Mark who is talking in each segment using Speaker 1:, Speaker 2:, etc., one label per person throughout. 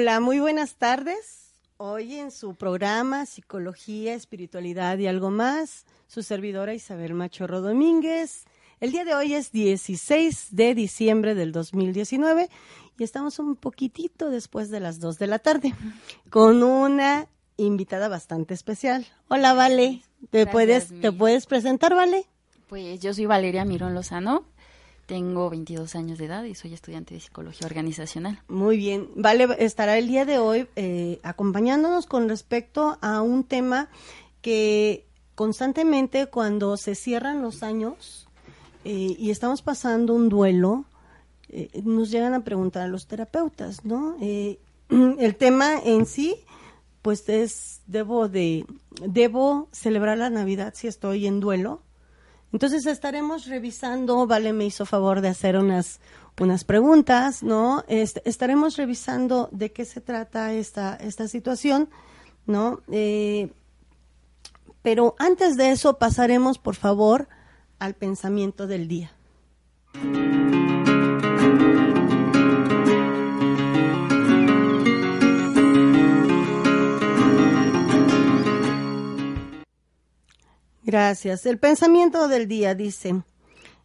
Speaker 1: Hola, muy buenas tardes. Hoy en su programa Psicología, Espiritualidad y algo más, su servidora Isabel Machorro Domínguez. El día de hoy es 16 de diciembre del 2019 y estamos un poquitito después de las 2 de la tarde con una invitada bastante especial. Hola, Vale. ¿Te puedes te puedes presentar, Vale?
Speaker 2: Pues yo soy Valeria Mirón Lozano. Tengo 22 años de edad y soy estudiante de psicología organizacional.
Speaker 1: Muy bien. Vale, estará el día de hoy eh, acompañándonos con respecto a un tema que constantemente cuando se cierran los años eh, y estamos pasando un duelo, eh, nos llegan a preguntar a los terapeutas, ¿no? el tema en sí, pues es, debo de, debo celebrar la Navidad si estoy en duelo, entonces estaremos revisando, Vale me hizo favor de hacer unas, unas preguntas, ¿no? Estaremos revisando de qué se trata esta, esta situación, ¿no? Eh, pero antes de eso pasaremos, por favor, al pensamiento del día. Gracias. El pensamiento del día dice,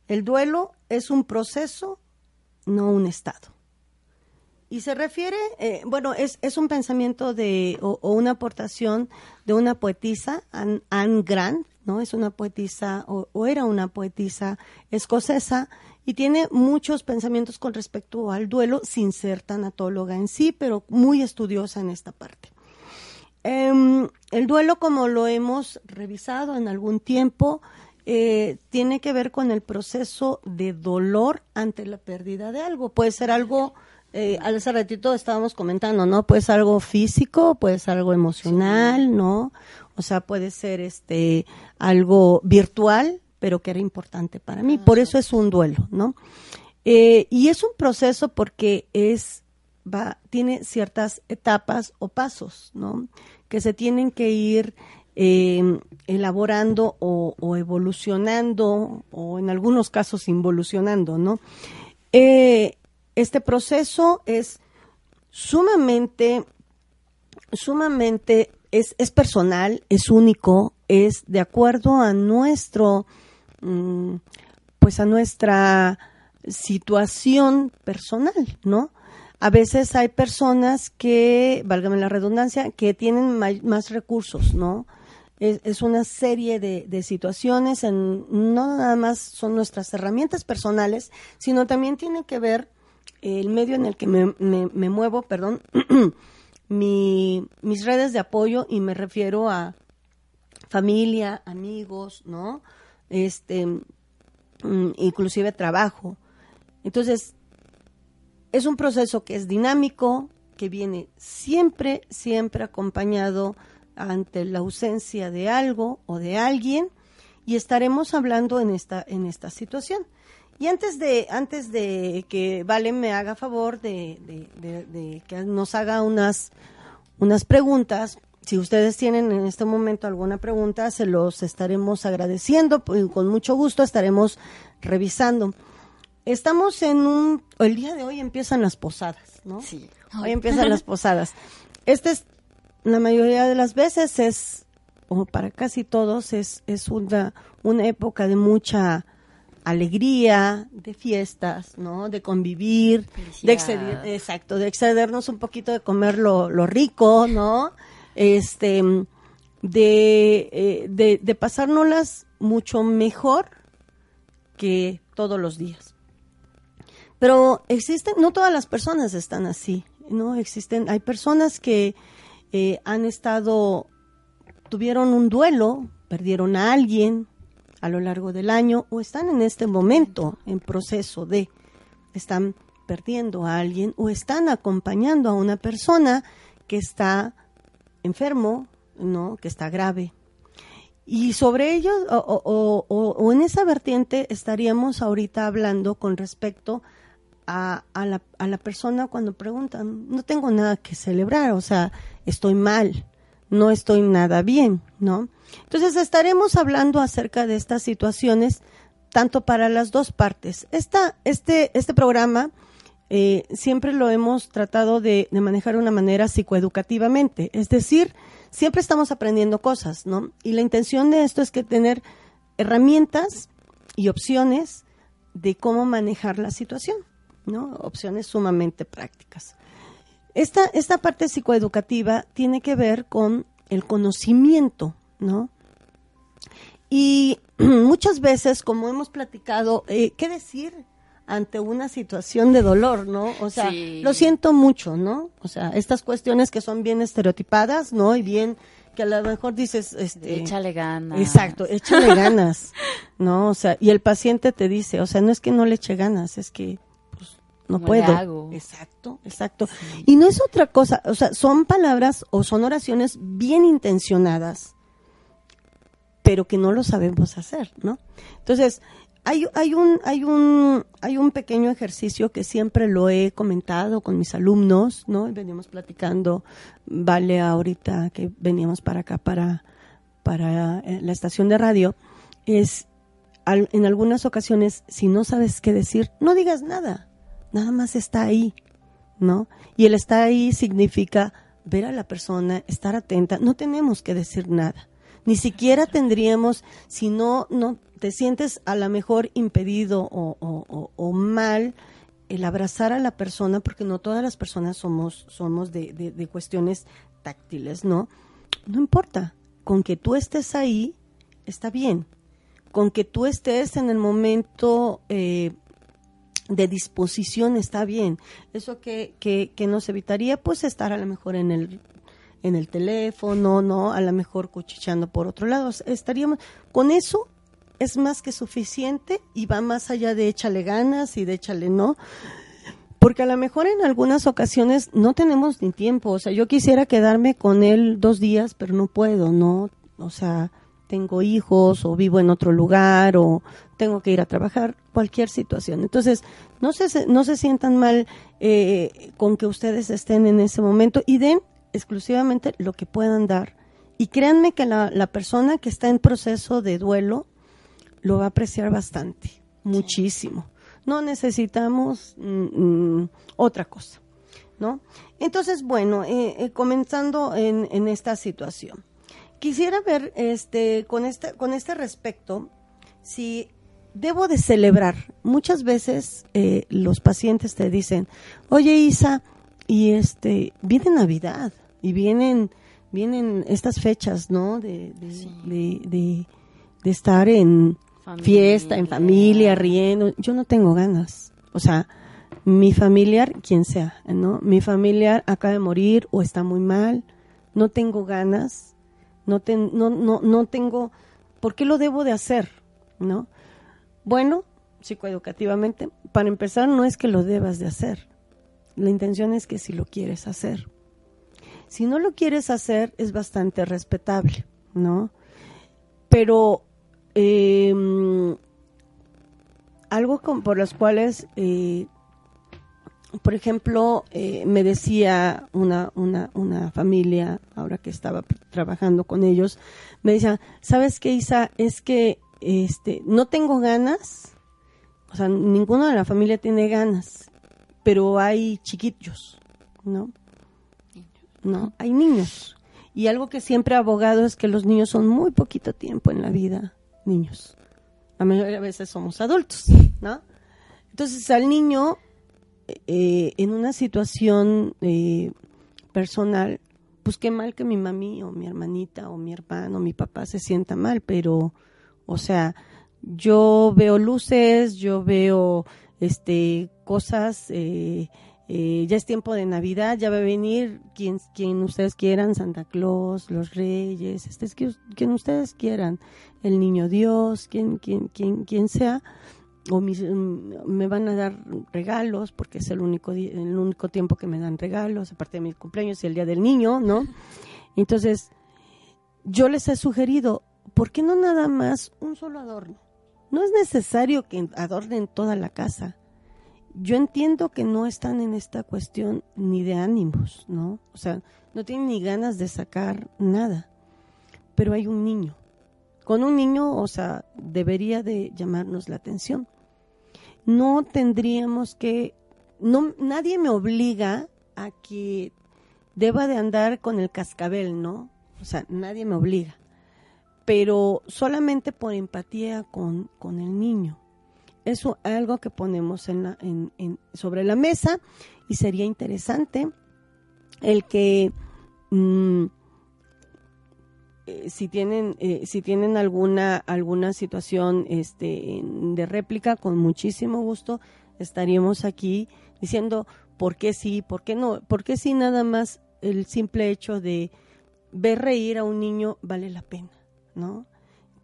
Speaker 1: el duelo es un proceso, no un estado. Y se refiere, eh, bueno, es, es, un pensamiento de, o, una aportación de una poetisa, Anne, Grant, ¿no? Es una poetisa, o, o, era una poetisa escocesa, y tiene muchos pensamientos con respecto al duelo, sin ser tanatóloga en sí, pero muy estudiosa en esta parte. Em, el duelo, como lo hemos revisado en algún tiempo, eh, tiene que ver con el proceso de dolor ante la pérdida de algo. Puede ser algo, eh, al hace ratito estábamos comentando, ¿no? Puede ser algo físico, puede ser algo emocional, ¿no? O sea, puede ser este algo virtual, pero que era importante para mí. Por eso es un duelo, ¿no? Eh, y es un proceso porque es va tiene ciertas etapas o pasos, ¿no? Que se tienen que ir em, elaborando o, evolucionando o en algunos casos involucionando, ¿no? Eh, este proceso es sumamente, sumamente, es, es, personal, es único, es de acuerdo a nuestro, mm, pues a nuestra situación personal, ¿no? A veces hay personas que, válgame la redundancia, que tienen más recursos, ¿no? Es, una serie de, situaciones, en, no nada más son nuestras herramientas personales, sino también tiene que ver el medio en el que me, me, muevo, perdón, mi, mis redes de apoyo y me refiero a familia, amigos, ¿no? Este, mm, inclusive trabajo. Entonces, es un proceso que es dinámico, que viene siempre, siempre acompañado ante la ausencia de algo o de alguien y estaremos hablando en esta, en esta situación. Y antes de, antes de que Vale me haga favor de, de, que nos haga unas, unas preguntas, si ustedes tienen en este momento alguna pregunta, se los estaremos agradeciendo, pues, con mucho gusto estaremos revisando. Estamos en un, el día de hoy empiezan las posadas, ¿no?
Speaker 2: Sí.
Speaker 1: Hoy empiezan las posadas. Este es, la mayoría de las veces es, o para casi todos, es, es una, una época de mucha alegría, de fiestas, ¿no? De convivir, de exceder, exacto, de excedernos un poquito de comer lo, lo rico, ¿no? Este, de, eh, de, de pasárnoslas mucho mejor que todos los días. Pero existen, no todas las personas están así, ¿no? Existen, hay personas que eh, han estado, tuvieron un duelo, perdieron a alguien a lo largo del año o están en este momento en proceso de, están perdiendo a alguien o están acompañando a una persona que está enfermo, ¿no? Que está grave. Y sobre ello, o, o- o- o en esa vertiente estaríamos ahorita hablando con respecto a, a la, a la persona cuando preguntan, no tengo nada que celebrar, o sea, estoy mal, no estoy nada bien, ¿no? Entonces estaremos hablando acerca de estas situaciones tanto para las dos partes. Esta, este, este programa eh, siempre lo hemos tratado de, de manejar de una manera psicoeducativamente, es decir, siempre estamos aprendiendo cosas, ¿no? Y la intención de esto es que tener herramientas y opciones de cómo manejar la situación, ¿no? Opciones sumamente prácticas. Esta, esta parte psicoeducativa tiene que ver con el conocimiento, ¿no? Y muchas veces, como hemos platicado, eh, ¿qué decir ante una situación de dolor, no? O sea,
Speaker 2: Sí.
Speaker 1: lo siento mucho, ¿no? O sea, estas cuestiones que son bien estereotipadas, ¿no? Y bien que a lo mejor dices, este,
Speaker 2: Échale ganas.
Speaker 1: Exacto, échale ganas, ¿no? O sea, y el paciente te dice, o sea, no es que no le eche ganas, es que no
Speaker 2: No le
Speaker 1: puedo.
Speaker 2: hago.
Speaker 1: Exacto, exacto. Y no es otra cosa, o sea, son palabras o son oraciones bien intencionadas, pero que no lo sabemos hacer, ¿no? Entonces, hay, hay un, hay un, hay un pequeño ejercicio que siempre lo he comentado con mis alumnos, ¿no? Veníamos platicando, vale, ahorita que veníamos para acá, para, para eh, la estación de radio, es al- en algunas ocasiones, si no sabes qué decir, no digas nada, nada más está ahí, ¿no? Y el estar ahí significa ver a la persona, estar atenta, no tenemos que decir nada. Ni siquiera tendríamos, si no, no te sientes a lo mejor impedido o, o- mal, el abrazar a la persona, porque no todas las personas somos, somos de, de- de cuestiones táctiles, ¿no? No importa, con que tú estés ahí, está bien. Con que tú estés en el momento eh, de disposición, está bien. Eso que, que, que nos evitaría, pues, estar a lo mejor en el en el teléfono, ¿no? A lo mejor cuchicheando por otro lado. Estaríamos, con eso es más que suficiente y va más allá de échale ganas y de échale no. Porque a lo mejor en algunas ocasiones no tenemos ni tiempo. O sea, yo quisiera quedarme con él dos días, pero no puedo, ¿no? O sea, tengo hijos o vivo en otro lugar o tengo que ir a trabajar, cualquier situación. Entonces, no se, no se sientan mal eh, con que ustedes estén en ese momento y den exclusivamente lo que puedan dar. Y créanme que la, la persona que está en proceso de duelo lo va a apreciar bastante, muchísimo. No necesitamos mm, mm, otra cosa, ¿no? Entonces, bueno, eh, eh, comenzando en, en esta situación, quisiera ver, este, con este, con este respecto, si debo de celebrar. Muchas veces eh, los pacientes te dicen, oye Isa, y este, viene Navidad y vienen, vienen estas fechas, ¿no? De, de,
Speaker 2: Sí.
Speaker 1: de, estar en
Speaker 2: Familia.
Speaker 1: fiesta, en familia, riendo. Yo no tengo ganas. O sea, mi familiar, quien sea, ¿no? Mi familiar acaba de morir o está muy mal. No tengo ganas. No, ten- no, no, no tengo. ¿Por qué lo debo de hacer? ¿No? Bueno, psicoeducativamente, para empezar, no es que lo debas de hacer. La intención es que si lo quieres hacer. Si no lo quieres hacer, es bastante respetable, ¿no? Pero eh, algo con- por los cuales, eh, por ejemplo, eh, me decía una, una, una familia, ahora que estaba trabajando con ellos, me decía, ¿sabes qué, Isa? Es que este, no tengo ganas, o sea, ninguno de la familia tiene ganas, pero hay chiquitos, ¿no? No, hay niños. Y algo que siempre he abogado es que los niños son muy poquito tiempo en la vida, niños. La mayoría de veces somos adultos, ¿no? Entonces al niño, eh, en una situación eh, personal, pues qué mal que mi mami o mi hermanita o mi hermano o mi papá se sienta mal, pero, o sea, yo veo luces, yo veo este cosas, eh, eh, ya es tiempo de Navidad, ya va a venir quien, quien ustedes quieran, Santa Claus, los Reyes, este, quien ustedes quieran, el Niño Dios, quien, quien, quien, quien sea, o mm, me van a dar regalos, porque es el único, el único tiempo que me dan regalos, aparte de mi cumpleaños y el Día del Niño, ¿no? Entonces, yo les he sugerido, ¿por qué no nada más un solo adorno? No es necesario que adornen toda la casa yo entiendo que no están en esta cuestión ni de ánimos, ¿no? O sea, no tienen ni ganas de sacar nada. Pero hay un niño. Con un niño, o sea, debería de llamarnos la atención. No tendríamos que no nadie me obliga a que deba de andar con el cascabel, ¿no? O sea, nadie me obliga. Pero solamente por empatía con, con el niño es algo que ponemos en sobre la mesa y sería interesante el que mm, eh, si tienen eh, si tienen alguna alguna situación este de réplica con muchísimo gusto estaríamos aquí diciendo por qué sí por qué no por qué sí nada más el simple hecho de ver reír a un niño vale la pena no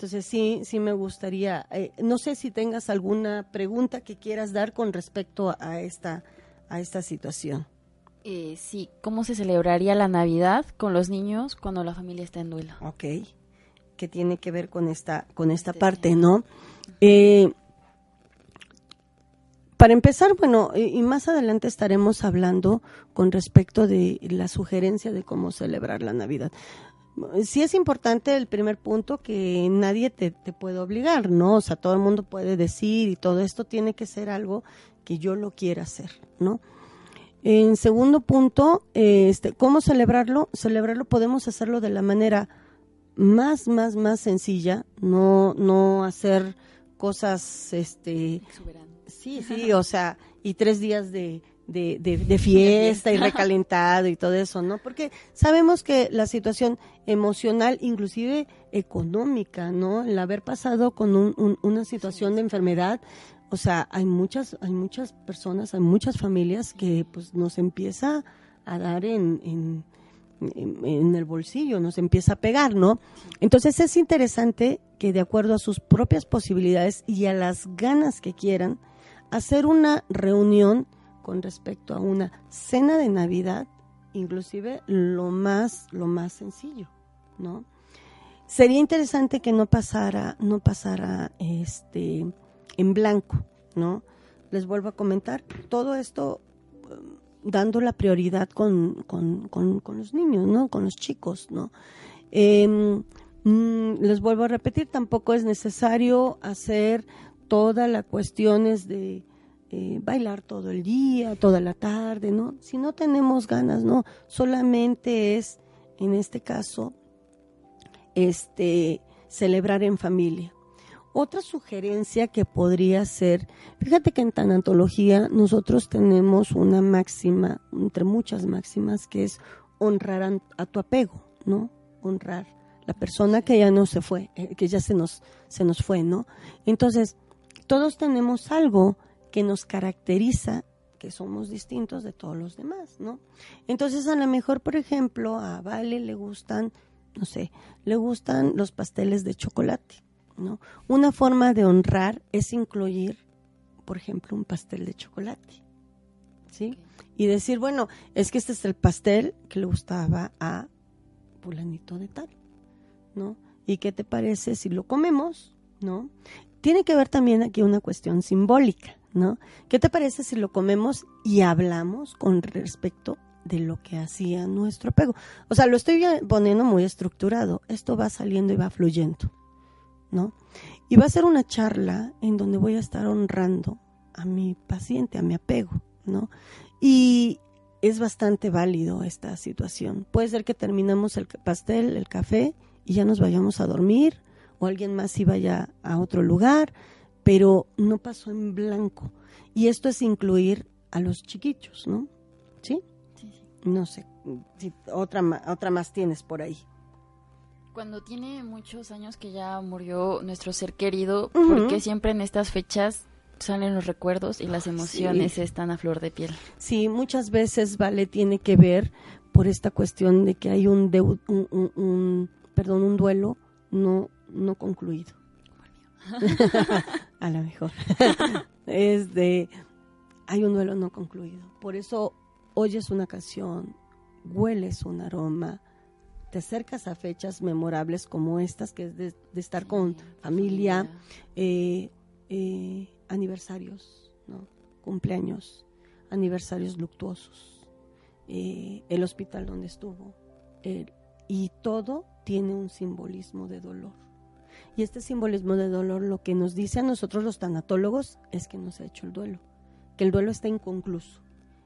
Speaker 1: entonces sí, sí me gustaría, eh, no sé si tengas alguna pregunta que quieras dar con respecto a esta, a esta situación.
Speaker 2: Eh, sí, ¿cómo se celebraría la Navidad con los niños cuando la familia está en duelo?
Speaker 1: Ok, que tiene que ver con esta, con esta parte, ¿no? Eh, para empezar, bueno, y más adelante estaremos hablando con respecto de la sugerencia de cómo celebrar la Navidad sí es importante el primer punto que nadie te, puede obligar, ¿no? O sea, todo el mundo puede decir y todo esto tiene que ser algo que yo lo quiera hacer, ¿no? En segundo punto, este, ¿cómo celebrarlo? Celebrarlo podemos hacerlo de la manera más, más, más sencilla, no, no hacer cosas, este, sí, sí, o sea, y tres días de, de, de, fiesta y recalentado y todo eso, ¿no? Porque sabemos que la situación emocional, inclusive económica, ¿no? El haber pasado con una situación de enfermedad, o sea, hay muchas, hay muchas personas, hay muchas familias que pues nos empieza a dar en, en, el bolsillo, nos empieza a pegar, ¿no? Entonces es interesante que de acuerdo a sus propias posibilidades y a las ganas que quieran, hacer una reunión con respecto a una cena de Navidad, inclusive lo más, lo más sencillo, ¿no? Sería interesante que no pasara, no pasara este en blanco, ¿no? Les vuelvo a comentar, todo esto um, dando la prioridad con, con, con, los niños, ¿no? Con los chicos, ¿no? Mm, les vuelvo a repetir, tampoco es necesario hacer todas las cuestiones de eh, bailar todo el día, toda la tarde, ¿no? Si no tenemos ganas, ¿no? Solamente es, en este caso, este, celebrar en familia. Otra sugerencia que podría ser, fíjate que en tanatología nosotros tenemos una máxima, entre muchas máximas, que es honrar a, tu apego, ¿no? Honrar la persona que ya no se fue, eh, que ya se nos, se nos fue, ¿no? Entonces, todos tenemos algo que nos caracteriza que somos distintos de todos los demás, ¿no? Entonces, a lo mejor, por ejemplo, a Vale le gustan, no sé, le gustan los pasteles de chocolate, ¿no? Una forma de honrar es incluir, por ejemplo, un pastel de chocolate, ¿sí? Y decir, bueno, es que este es el pastel que le gustaba a fulanito de tal, ¿no? ¿Y qué te parece si lo comemos, ¿no? Tiene que ver también aquí una cuestión simbólica, ¿no? ¿Qué te parece si lo comemos y hablamos con respecto de lo que hacía nuestro apego? O sea, lo estoy poniendo muy estructurado. Esto va saliendo y va fluyendo, ¿no? Y va a ser una charla en donde voy a estar honrando a mi paciente, a mi apego, ¿no? Y es bastante válido esta situación. Puede ser que terminemos el pastel, el café y ya nos vayamos a dormir o alguien más iba ya a otro lugar, pero no pasó en blanco. Y esto es incluir a los chiquitos, ¿no? ¿Sí?
Speaker 2: Sí, sí.
Speaker 1: No sé, si otra, otra más tienes por ahí.
Speaker 2: Cuando tiene muchos años que ya murió nuestro ser querido,
Speaker 1: Ujú.
Speaker 2: porque siempre en estas fechas salen los recuerdos y las emociones están a flor de piel.
Speaker 1: Sí, muchas veces, Vale, tiene que ver por esta cuestión de que hay un, deu- un, un- un- perdón, un duelo no, no concluido. a lo mejor. es de, hay un duelo no concluido. Por eso oyes una canción, hueles un aroma, te acercas a fechas memorables como estas, que es de, de estar con familia, eh, eh, aniversarios, ¿no? cumpleaños, aniversarios luctuosos, eh, el hospital donde estuvo, y todo tiene un simbolismo de dolor. Y este simbolismo de dolor lo que nos dice a nosotros los tanatólogos es que no se ha hecho el duelo, que el duelo está inconcluso.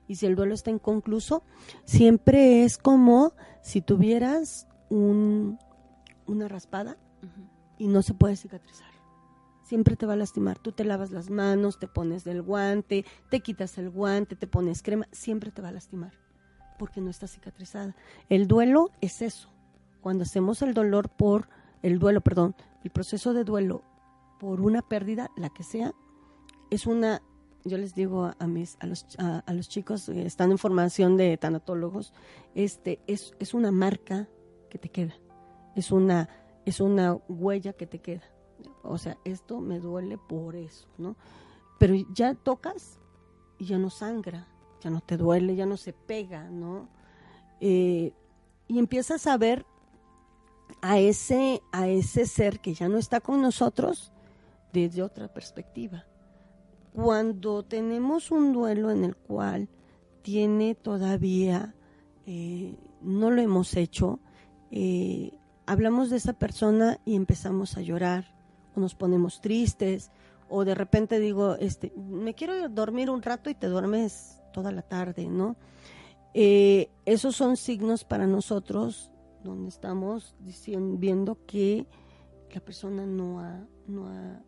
Speaker 1: Y si el duelo está inconcluso, siempre es como si tuvieras un, una raspada y no se puede cicatrizar. Siempre te va a lastimar. Tú te lavas las manos, te pones del guante, te quitas el guante, te pones crema, siempre te va a lastimar porque no está cicatrizada. El duelo es eso. Cuando hacemos el dolor por el duelo, perdón, el proceso de duelo por una pérdida, la que sea, es una yo les digo a, mis a los a, a los chicos que están en formación de tanatólogos, este es es una marca que te queda. Es una es una huella que te queda. O sea, esto me duele por eso, ¿no? Pero ya tocas y ya no sangra, ya no te duele, ya no se pega, ¿no? Eh, y empiezas a ver a ese, a ese ser que ya no está con nosotros desde otra perspectiva. Cuando tenemos un duelo en el cual tiene todavía, eh, no lo hemos hecho, eh, hablamos de esa persona y empezamos a llorar, o nos ponemos tristes, o de repente digo, este, me quiero dormir un rato y te duermes toda la tarde, ¿no? Eh, esos son signos para nosotros donde estamos diciendo, viendo que la persona no ha, no ha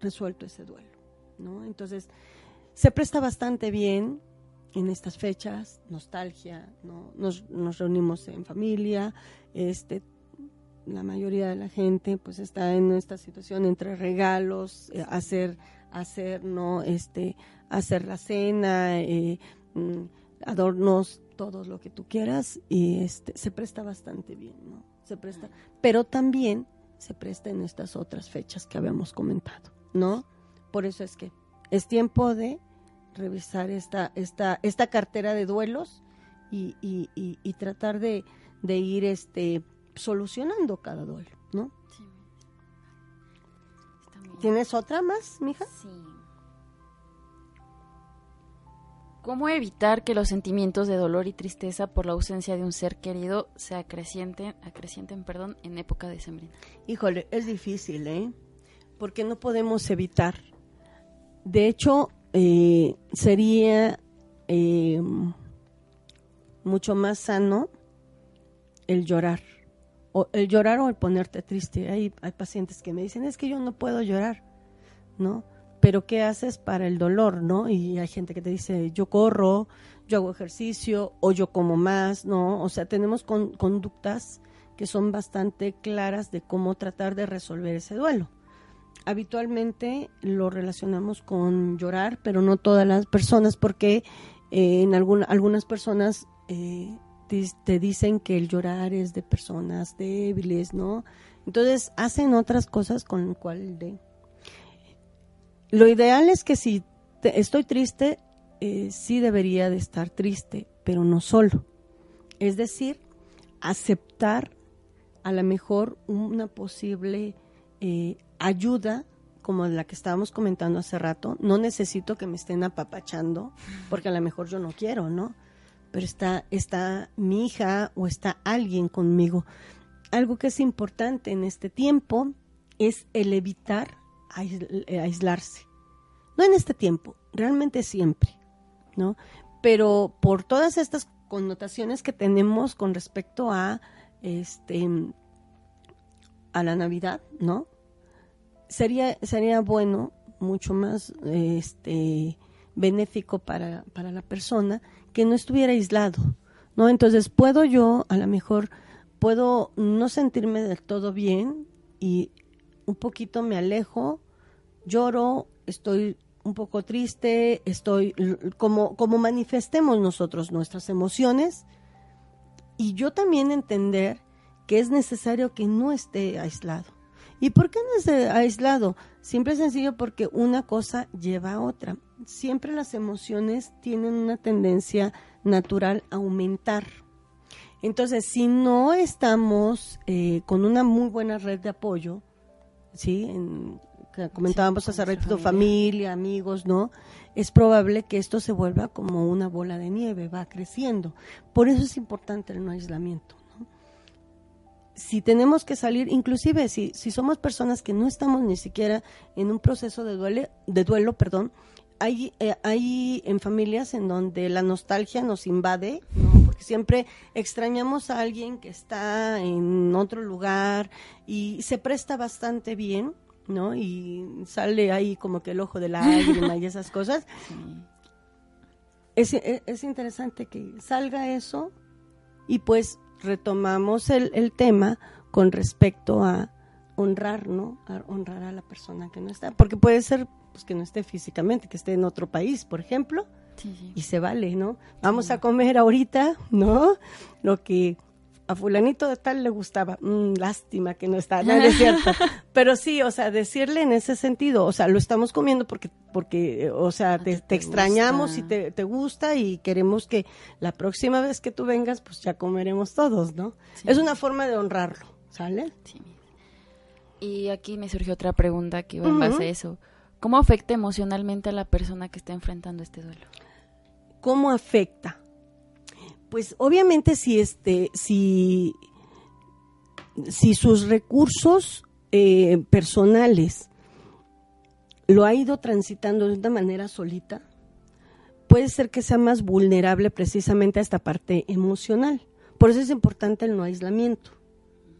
Speaker 1: resuelto ese duelo, ¿no? Entonces, se presta bastante bien en estas fechas, nostalgia, ¿no? Nos, nos reunimos en familia, este, la mayoría de la gente pues está en esta situación entre regalos, eh, hacer, hacer, ¿no? Este, hacer la cena, eh, mm, adornos, todo lo que tú quieras y este, se presta bastante bien, ¿no? Se presta, pero también se presta en estas otras fechas que habíamos comentado, ¿no? Por eso es que es tiempo de revisar esta, esta, esta cartera de duelos y, y, y, y tratar de, de ir este, solucionando cada duelo, ¿no?
Speaker 2: Sí.
Speaker 1: ¿Tienes otra más, mija?
Speaker 2: Sí. ¿Cómo evitar que los sentimientos de dolor y tristeza por la ausencia de un ser querido se acrecienten, acrecienten perdón, en época decembrina?
Speaker 1: Híjole, es difícil, ¿eh? Porque no podemos evitar. De hecho, eh, sería eh, mucho más sano el llorar. O el llorar o el ponerte triste. Hay, pacientes que me dicen, es que yo no puedo llorar, ¿no? Pero ¿qué haces para el dolor, no? Y hay gente que te dice, yo corro, yo hago ejercicio o yo como más, ¿no? O sea, tenemos con- conductas que son bastante claras de cómo tratar de resolver ese duelo. Habitualmente lo relacionamos con llorar, pero no todas las personas, porque eh, en algún- algunas personas eh, te, dicen que el llorar es de personas débiles, ¿no? Entonces hacen otras cosas con lo cual de... Lo ideal es que si te- estoy triste, eh, sí debería de estar triste, pero no solo. Es decir, aceptar a lo mejor una posible ayuda como la que estábamos comentando hace rato. No necesito que me estén apapachando, porque a lo mejor yo no quiero, ¿no? Pero está, está mi hija o está alguien conmigo. Algo que es importante en este tiempo es el evitar eh, aislarse. No en este tiempo, realmente siempre, ¿no? Pero por todas estas connotaciones que tenemos con respecto a este a la Navidad, ¿no? Sería, sería bueno, mucho más este, benéfico para, para la persona que no estuviera aislado, ¿no? Entonces, puedo yo, a lo mejor, puedo no sentirme del todo bien y un poquito me alejo, lloro, estoy un poco triste, estoy como, como manifestemos nosotros nuestras emociones y yo también entender que es necesario que no esté aislado. ¿Y por qué no esté aislado? Siempre es sencillo porque una cosa lleva a otra. Siempre las emociones tienen una tendencia natural a aumentar. Entonces, si no estamos eh, con una muy buena red de apoyo, ¿sí? En, comentábamos hace ratito, familia. amigos, ¿no? Es probable que esto se vuelva como una bola de nieve, va creciendo. Por eso es importante el no aislamiento. Si tenemos que salir, inclusive si, si somos personas que no estamos ni siquiera en un proceso de, duele, de duelo, perdón, hay, eh, hay en familias en donde la nostalgia nos invade, ¿no? porque siempre extrañamos a alguien que está en otro lugar y se presta bastante bien ¿no? Y sale ahí como que el ojo de la lágrima y esas cosas. Es, e, es, interesante que salga eso y pues retomamos el, el, tema con respecto a honrar, ¿no? A honrar a la persona que no está. Porque puede ser pues, que no esté físicamente, que esté en otro país, por ejemplo. Y se vale, ¿no? Vamos a comer ahorita, ¿no? Lo que a fulanito de tal le gustaba, mm, lástima que no está, no, es cierto. Pero sí, o sea, decirle en ese sentido, o sea, lo estamos comiendo porque, porque o sea, ah, te, extrañamos y te, te, gusta y queremos que la próxima vez que tú vengas, pues ya comeremos todos, ¿no? Es una forma de honrarlo, ¿sale? Sí.
Speaker 2: Y aquí me surgió otra pregunta que iba en base a eso. ¿Cómo afecta emocionalmente a la persona que está enfrentando este duelo?
Speaker 1: ¿Cómo afecta? Pues obviamente si este, si, si sus recursos eh, personales lo ha ido transitando de una manera solita, puede ser que sea más vulnerable precisamente a esta parte emocional. Por eso es importante el no aislamiento,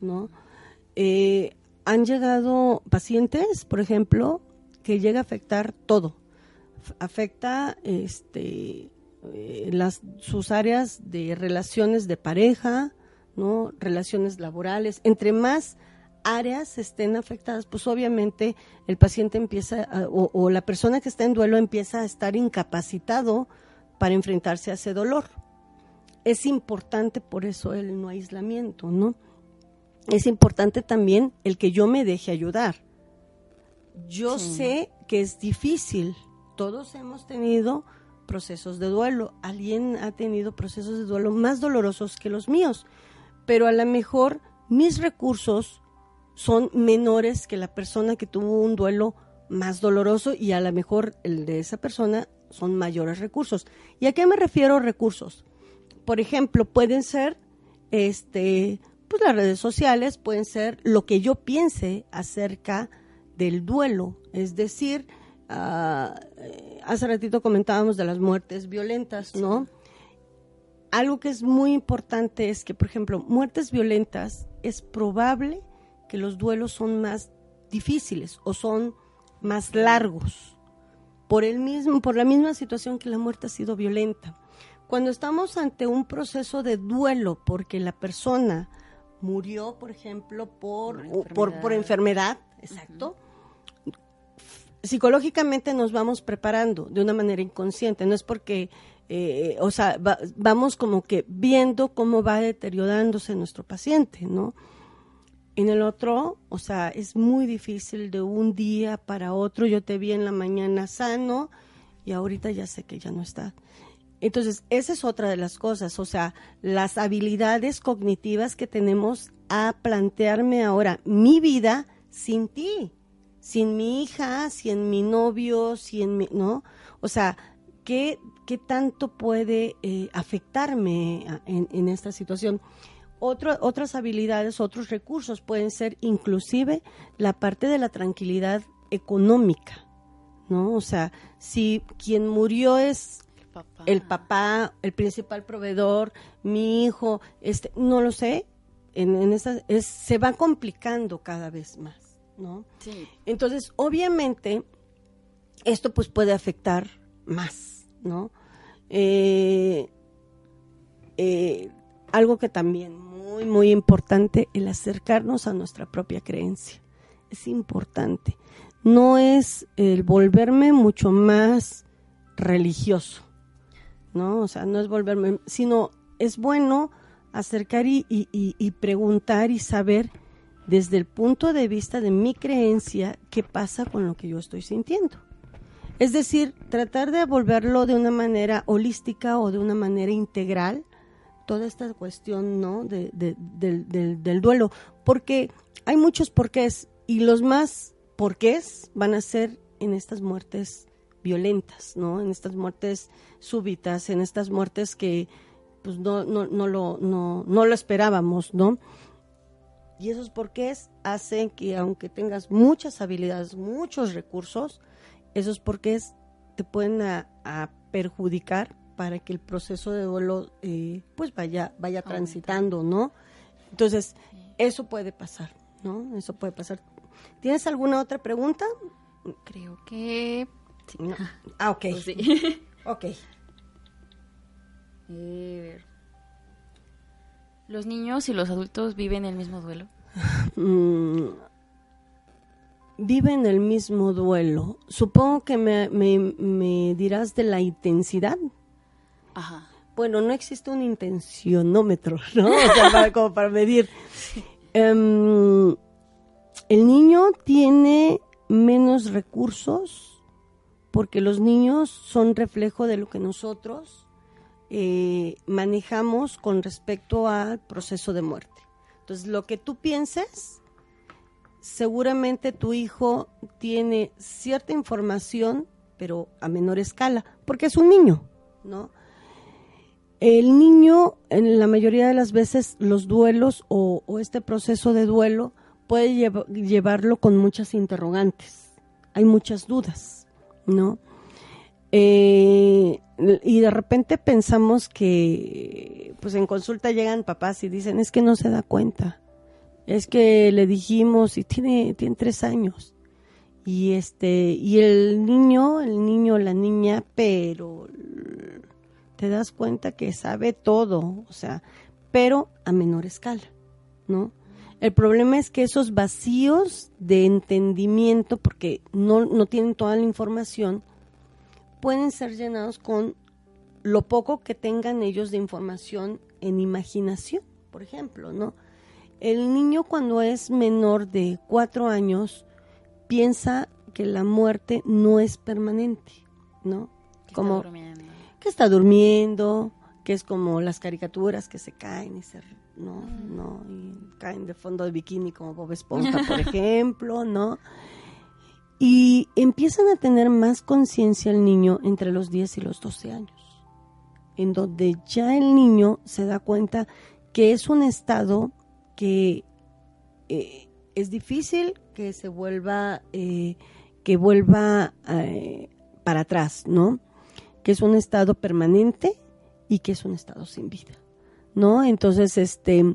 Speaker 1: ¿no? Eh, han llegado pacientes, por ejemplo, que llega a afectar todo. Afecta este eh, las, sus áreas de relaciones de pareja, ¿no? relaciones laborales. Entre más áreas estén afectadas, pues obviamente el paciente empieza, o, la persona que está en duelo empieza a estar incapacitado para enfrentarse a ese dolor. Es importante por eso el no aislamiento, ¿no? Es importante también el que yo me deje ayudar. Yo sé que es difícil, todos hemos tenido procesos de duelo. Alguien ha tenido procesos de duelo más dolorosos que los míos, pero a lo mejor mis recursos son menores que la persona que tuvo un duelo más doloroso y a lo mejor el de esa persona son mayores recursos. ¿Y a qué me refiero recursos? Por ejemplo, pueden ser este pues las redes sociales, pueden ser lo que yo piense acerca del duelo, es decir, uh, hace ratito comentábamos de las muertes violentas, ¿no? Algo que es muy importante es que, por ejemplo, muertes violentas es probable que los duelos son más difíciles o son más largos por el mismo por la misma situación que la muerte ha sido violenta. Cuando estamos ante un proceso de duelo porque la persona murió, por ejemplo, por por, por enfermedad, exacto psicológicamente nos vamos preparando de una manera inconsciente, no es porque, eh, o sea, vamos como que viendo cómo va deteriorándose nuestro paciente, ¿no? En el otro, o sea, es muy difícil de un día para otro, yo te vi en la mañana sano y ahorita ya sé que ya no está. Entonces, esa es otra de las cosas, o sea, las habilidades cognitivas que tenemos a plantearme ahora mi vida sin ti sin mi hija, sin mi novio, sin mi, ¿no? O sea, ¿qué, qué tanto puede eh, afectarme en, esta situación? otras habilidades, otros recursos pueden ser inclusive la parte de la tranquilidad económica, ¿no? O sea, si quien murió es el papá, el, principal proveedor, mi hijo, este, no lo sé, en, en esa, es, se va complicando cada vez más, ¿no?
Speaker 2: Sí.
Speaker 1: Entonces, obviamente, esto pues puede afectar más, ¿no? Eh, eh, algo que también muy, muy importante, el acercarnos a nuestra propia creencia. Es importante. No es el volverme mucho más religioso, ¿no? O sea, no es volverme, sino es bueno acercar y, y- y- y preguntar y saber desde el punto de vista de mi creencia qué pasa con lo que yo estoy sintiendo. Es decir, tratar de volverlo de una manera holística o de una manera integral, toda esta cuestión ¿no? de, de- del, del- del duelo, porque hay muchos porqués y los más porqués van a ser en estas muertes violentas, ¿no? En estas muertes súbitas, en estas muertes que pues no, no, no, lo, no, no lo esperábamos, ¿no? Y esos porqués hacen que aunque tengas muchas habilidades, muchos recursos, esos porqués te pueden a, a perjudicar para que el proceso de duelo eh, pues vaya, vaya transitando, ¿no? Entonces, eso puede pasar, ¿no? Eso puede pasar. ¿Tienes alguna otra pregunta?
Speaker 2: Creo que... sí.
Speaker 1: No. Ah, ok.
Speaker 2: Pues sí.
Speaker 1: Ok.
Speaker 2: Eh, ver. ¿Los niños y los adultos viven el mismo duelo?
Speaker 1: Mm, viven el mismo duelo. Supongo que me, me, me dirás de la intensidad.
Speaker 2: Ajá.
Speaker 1: Bueno, no existe un intencionómetro, ¿no? O sea, para, como para medir. Em, el niño tiene menos recursos porque los niños son reflejo de lo que nosotros eh, manejamos con respecto al proceso de muerte. Entonces, lo que tú pienses, seguramente tu hijo tiene cierta información, pero a menor escala, porque es un niño, ¿no? El niño, en la mayoría de las veces, los duelos o, este proceso de duelo puede lleva- llevarlo con muchas interrogantes. Hay muchas dudas, ¿no? Eh, y de repente pensamos que, pues en consulta llegan papás y dicen, es que no se da cuenta. Es que le dijimos y tiene, tiene tres años. Y este, y el niño, el niño, la niña, pero te das cuenta que sabe todo, o sea, pero a menor escala, ¿no? El problema es que esos vacíos de entendimiento, porque no, no tienen toda la información, pueden ser llenados con lo poco que tengan ellos de información en imaginación, por ejemplo, ¿no? El niño cuando es menor de cuatro años piensa que la muerte no es permanente, ¿no?
Speaker 2: Que está
Speaker 1: Como
Speaker 2: durmiendo.
Speaker 1: que está durmiendo, que es como las caricaturas que se caen y se no, no, y caen de fondo de bikini como Bob Esponja, por ejemplo, ¿no? Y empiezan a tener más conciencia el niño entre los 10 y los 12 años, en donde ya el niño se da cuenta que es un estado que eh, es difícil que se vuelva, eh, que vuelva eh, para atrás, ¿no? Que es un estado permanente y que es un estado sin vida, ¿no? Entonces, este,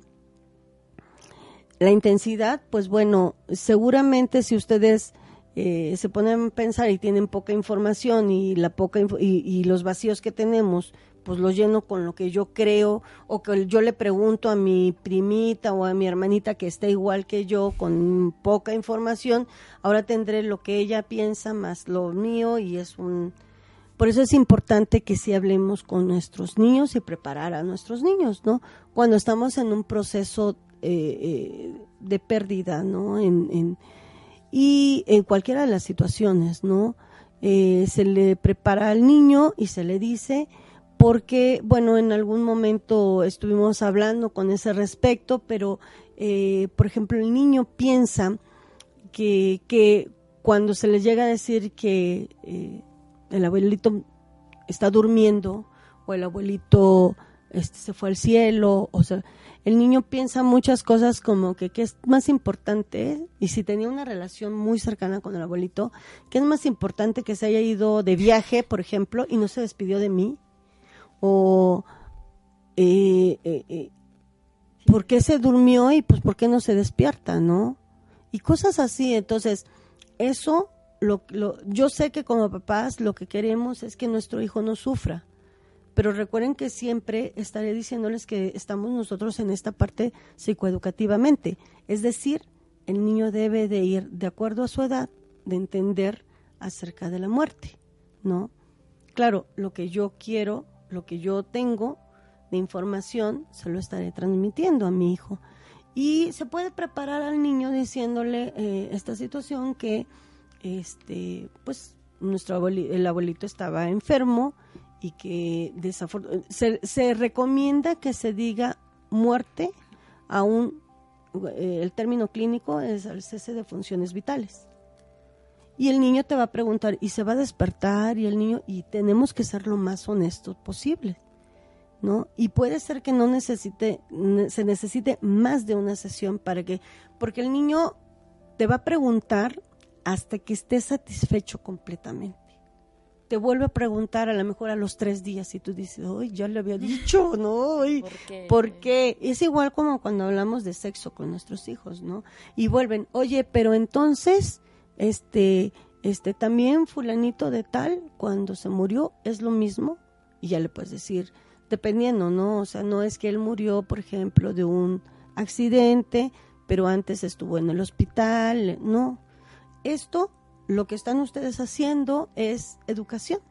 Speaker 1: la intensidad, pues bueno, seguramente si ustedes eh, se ponen a pensar y tienen poca información y la poca y, los vacíos que tenemos, pues los lleno con lo que yo creo o que yo le pregunto a mi primita o a mi hermanita que está igual que yo con poca información, ahora tendré lo que ella piensa más lo mío y es un por eso es importante que sí hablemos con nuestros niños y preparar a nuestros niños, ¿no? Cuando estamos en un proceso eh, eh, de pérdida, ¿no? En, en- y en cualquiera de las situaciones, ¿no? Eh, se le prepara al niño y se le dice, porque, bueno, en algún momento estuvimos hablando con ese respecto, pero, eh, por ejemplo, el niño piensa que, que cuando se le llega a decir que eh, el abuelito está durmiendo o el abuelito este, se fue al cielo, o sea, el niño piensa muchas cosas como que qué es más importante, y si tenía una relación muy cercana con el abuelito, qué es más importante que se haya ido de viaje, por ejemplo, y no se despidió de mí, o eh, eh, eh, ¿por qué se durmió y pues por qué no se despierta, no? Y cosas así, entonces, eso, lo, lo, yo sé que como papás lo que queremos es que nuestro hijo no sufra, pero recuerden que siempre estaré diciéndoles que estamos nosotros en esta parte psicoeducativamente, es decir, el niño debe de ir de acuerdo a su edad, de entender acerca de la muerte, ¿no? Claro, lo que yo quiero, lo que yo tengo de información, se lo estaré transmitiendo a mi hijo. Y se puede preparar al niño diciéndole eh, esta situación que, este, pues, nuestro el abuelito estaba enfermo y que se, se recomienda que se diga muerte a un eh, el término clínico es el cese de funciones vitales. Y el niño te va a preguntar y se va a despertar y el niño y tenemos que ser lo más honestos posible, ¿no? Y puede ser que no necesite se necesite más de una sesión para que porque el niño te va a preguntar hasta que esté satisfecho completamente te vuelve a preguntar a lo mejor a los tres días y tú dices, hoy ya le había dicho, ¿no? ¿Por qué? Es igual como cuando hablamos de sexo con nuestros hijos, ¿no? Y vuelven, oye, pero entonces, este, este, también fulanito de tal, cuando se murió, es lo mismo. Y ya le puedes decir, dependiendo, ¿no? O sea, no es que él murió, por ejemplo, de un accidente, pero antes estuvo en el hospital, no. Esto lo que están ustedes haciendo es educación,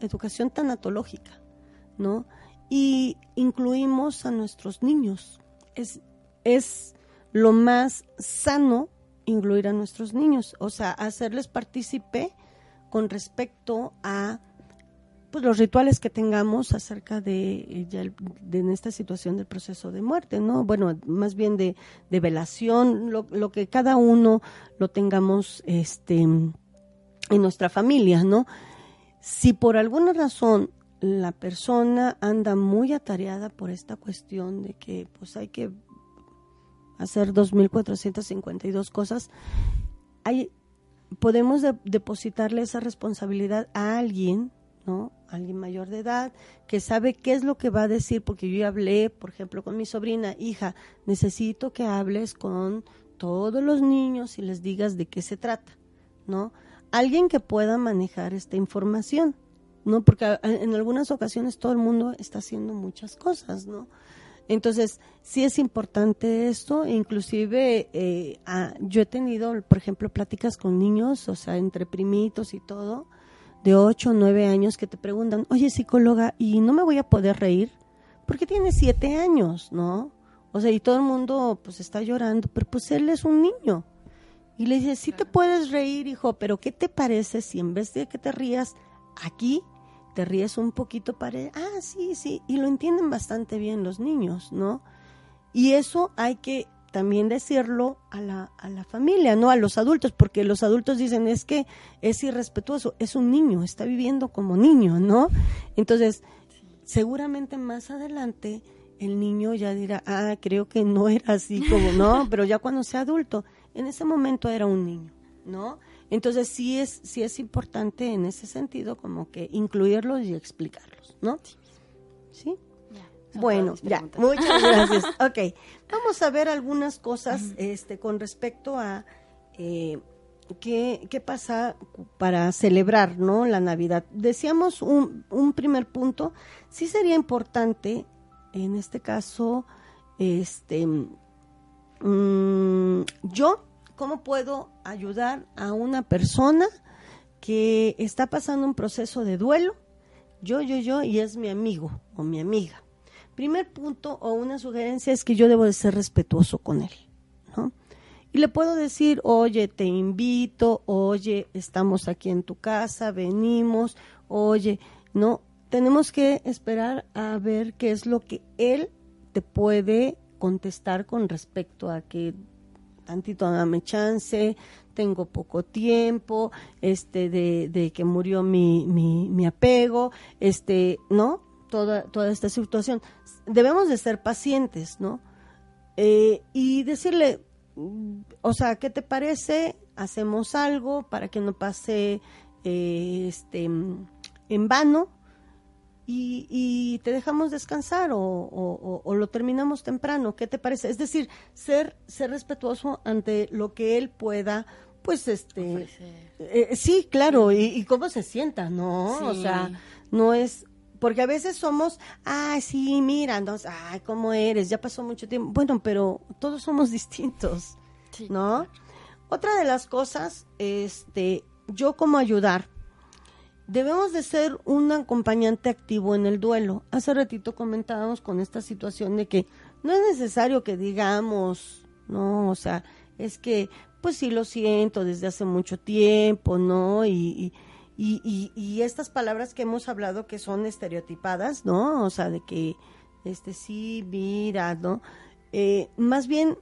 Speaker 1: educación tanatológica, ¿no? Y incluimos a nuestros niños. Es, es lo más sano incluir a nuestros niños, o sea, hacerles partícipe con respecto a pues, los rituales que tengamos acerca de, de, en esta situación del proceso de muerte, ¿no? Bueno, más bien de, de velación, lo, lo, que cada uno lo tengamos este, en nuestra familia, ¿no? Si por alguna razón la persona anda muy atareada por esta cuestión de que pues hay que hacer 2.452 cosas, hay, podemos depositarle esa responsabilidad a alguien, ¿no? Alguien mayor de edad que sabe qué es lo que va a decir, porque yo hablé, por ejemplo, con mi sobrina, hija, necesito que hables con todos los niños y les digas de qué se trata, ¿no? alguien que pueda manejar esta información, ¿no? Porque en algunas ocasiones todo el mundo está haciendo muchas cosas, ¿no? Entonces, sí es importante esto, inclusive eh, yo he tenido, por ejemplo, pláticas con niños, o sea, entre primitos y todo, de 8 o 9 años que te preguntan, oye psicóloga, ¿y no me voy a poder reír? Porque tiene 7 años, ¿no? O sea, y todo el mundo pues está llorando, pero pues él es un niño. Y le dice, sí te puedes reír, hijo, pero ¿qué te parece si en vez de que te rías aquí, te ríes un poquito para... Ah, sí, sí, y lo entienden bastante bien los niños, ¿no? Y eso hay que también decirlo a la, a la familia, no a los adultos, porque los adultos dicen es que es irrespetuoso, es un niño, está viviendo como niño, ¿no? Entonces, seguramente más adelante el niño ya dirá, ah, creo que no era así como, no, pero ya cuando sea adulto, en ese momento era un niño, ¿no? Entonces sí es, sí es importante en ese sentido como que incluirlos y explicarlos, ¿no? ¿Sí? Bueno, ya, muchas gracias. ok, vamos a ver algunas cosas este, con respecto a eh, qué, qué, pasa para celebrar ¿no? la Navidad. Decíamos un, un primer punto, sí sería importante, en este caso, este Mm, yo, ¿cómo puedo ayudar a una persona que está pasando un proceso de duelo? Yo, yo, yo, y es mi amigo o mi amiga. Primer punto o una sugerencia es que yo debo de ser respetuoso con él, ¿no? Y le puedo decir, oye, te invito, oye, estamos aquí en tu casa, venimos, oye, no, tenemos que esperar a ver qué es lo que él te puede contestar con respecto a que tantito dame chance, tengo poco tiempo, este, de, de que murió mi, mi, mi, apego, este, ¿no? Toda, toda esta situación. Debemos de ser pacientes, ¿no? Eh, y decirle, o sea, ¿qué te parece? Hacemos algo para que no pase eh, este, en vano, y, te dejamos descansar o, lo terminamos temprano, ¿qué te parece? Es decir, ser, ser respetuoso ante lo que él pueda, pues este, eh, sí, claro, y, cómo se sienta, ¿no? O sea, no es, porque a veces somos, ay, sí, mira, entonces, ay, ¿cómo eres? Ya pasó mucho tiempo. Bueno, pero todos somos distintos, ¿no? Otra de las cosas, este, yo como ayudar, debemos de ser un acompañante activo en el duelo. Hace ratito comentábamos con esta situación de que no es necesario que digamos, no, o sea, es que pues sí lo siento desde hace mucho tiempo, ¿no? Y, y, y, estas palabras que hemos hablado que son estereotipadas, ¿no? O sea, de que, este, sí, mira, ¿no? Eh, más bien,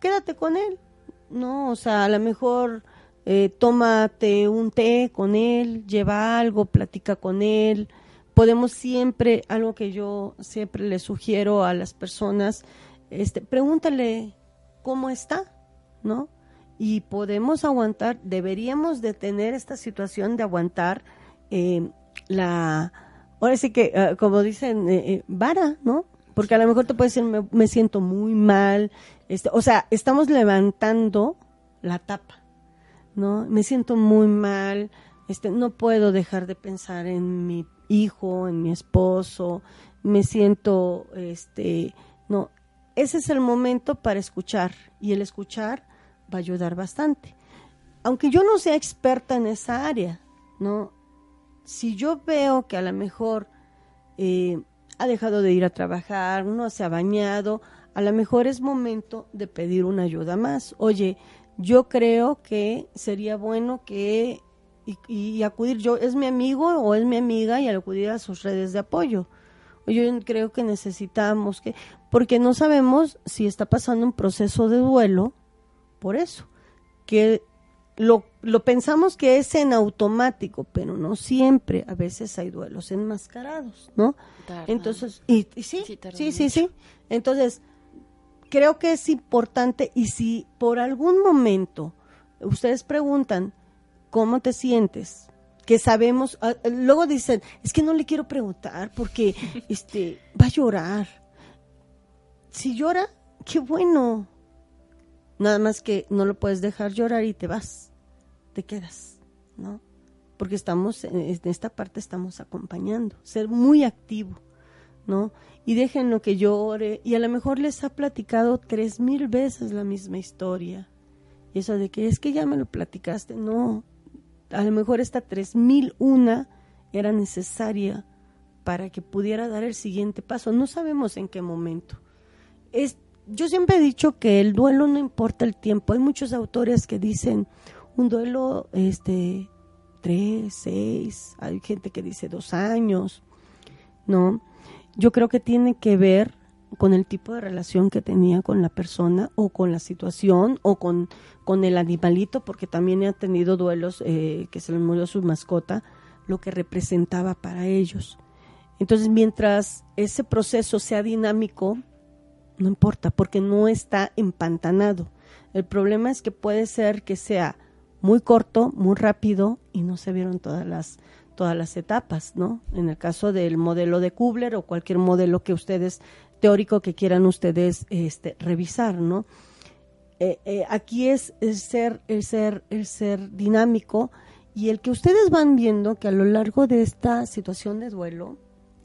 Speaker 1: quédate con él, ¿no? O sea, a lo mejor eh, tómate un té con él, lleva algo, platica con él. Podemos siempre, algo que yo siempre le sugiero a las personas, este, pregúntale cómo está, ¿no? Y podemos aguantar, deberíamos de tener esta situación de aguantar eh, la, ahora sí que, ah, como dicen, eh, vara, ¿no? Porque a lo mejor te puede decir, me, me siento muy mal, este, o sea, estamos levantando la tapa, ¿no? Me siento muy mal, este, no puedo dejar de pensar en mi hijo, en mi esposo, me siento, este, no, ese es el momento para escuchar y el escuchar va a ayudar bastante. Aunque yo no sea experta en esa área, ¿no? Si yo veo que a lo mejor eh, ha dejado de ir a trabajar, no se ha bañado, a lo mejor es momento de pedir una ayuda más. Oye, yo creo que sería bueno que y, acudir yo es mi amigo o es mi amiga y acudir a sus redes de apoyo yo creo que necesitamos que porque no sabemos si está pasando un proceso de duelo por eso que lo, lo pensamos que es en automático pero no siempre a veces hay duelos enmascarados no entonces y, sí sí sí sí. Entonces creo que es importante y si por algún momento ustedes preguntan cómo te sientes, que sabemos, ah, luego dicen, es que no le quiero preguntar porque este va a llorar. Si llora, qué bueno. Nada más que no lo puedes dejar llorar y te vas, te quedas, ¿no? Porque estamos en esta parte estamos acompañando, ser muy activo, ¿no? y déjenlo que llore y a lo mejor les ha platicado tres mil veces la misma historia. Y eso de que es que ya me lo platicaste, no, a lo mejor esta tres mil una era necesaria para que pudiera dar el siguiente paso. No sabemos en qué momento. Yo siempre he dicho que el duelo no importa el tiempo. Hay muchos autores que dicen un duelo, este, tres, seis, hay gente que dice dos años, ¿no? yo creo que tiene que ver con el tipo de relación que tenía con la persona o con la situación o con, con el animalito, porque también ha tenido duelos eh, que se le murió su mascota, lo que representaba para ellos. Entonces, mientras ese proceso sea dinámico, no importa, porque no está empantanado. El problema es que puede ser que sea muy corto, muy rápido y no se vieron todas las todas las etapas, ¿no? En el caso del modelo de Kubler o cualquier modelo que ustedes, teórico que quieran ustedes este, revisar, ¿no? Eh, eh, aquí es el ser, el ser, el ser dinámico y el que ustedes van viendo que a lo largo de esta situación de duelo,